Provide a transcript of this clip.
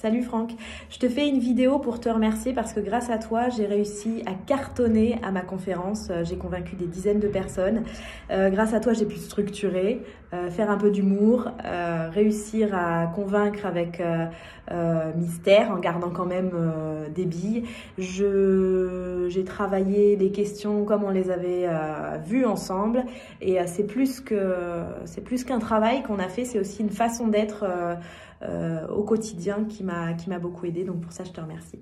Salut Franck, je te fais une vidéo pour te remercier parce que grâce à toi, j'ai réussi à cartonner à ma conférence. Euh, j'ai convaincu des dizaines de personnes. Euh, grâce à toi, j'ai pu structurer, faire un peu d'humour, réussir à convaincre avec mystère en gardant quand même des billes. J'ai travaillé les questions comme on les avait vues ensemble et c'est plus qu'un travail qu'on a fait, c'est aussi une façon d'être euh, au quotidien qui m'a beaucoup aidé. Donc pour ça, je te remercie.